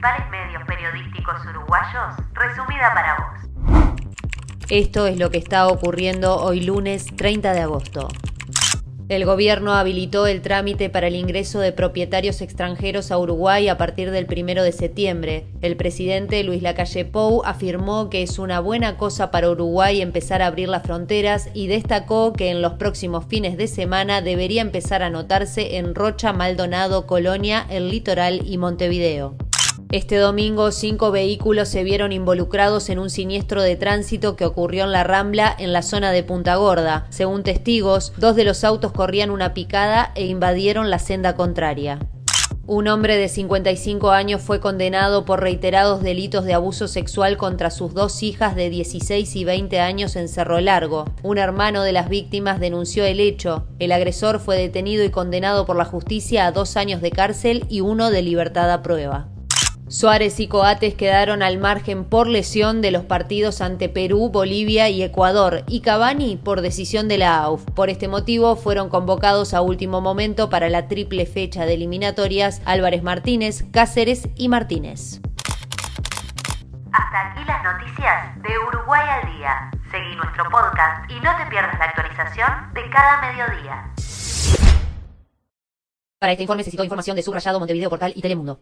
principales medios periodísticos uruguayos, resumida para vos. Esto es lo que está ocurriendo hoy lunes 30 de agosto. El gobierno habilitó el trámite para el ingreso de propietarios extranjeros a Uruguay a partir del primero de septiembre. El presidente Luis Lacalle Pou afirmó que es una buena cosa para Uruguay empezar a abrir las fronteras y destacó que en los próximos fines de semana debería empezar a notarse en Rocha, Maldonado, Colonia, El Litoral y Montevideo. Este domingo, cinco vehículos se vieron involucrados en un siniestro de tránsito que ocurrió en la Rambla, en la zona de Punta Gorda. Según testigos, dos de los autos corrían una picada e invadieron la senda contraria. Un hombre de 55 años fue condenado por reiterados delitos de abuso sexual contra sus dos hijas de 16 y 20 años en Cerro Largo. Un hermano de las víctimas denunció el hecho. El agresor fue detenido y condenado por la justicia a dos años de cárcel y uno de libertad a prueba. Suárez y Coates quedaron al margen por lesión de los partidos ante Perú, Bolivia y Ecuador, y Cavani por decisión de la AUF. Por este motivo fueron convocados a último momento para la triple fecha de eliminatorias Álvarez Martínez, Cáceres y Martínez. Hasta aquí las noticias de Uruguay al día. Seguí nuestro podcast y no te pierdas la actualización de cada mediodía. Para este informe necesito información de Subrayado, Montevideo Portal y Telemundo.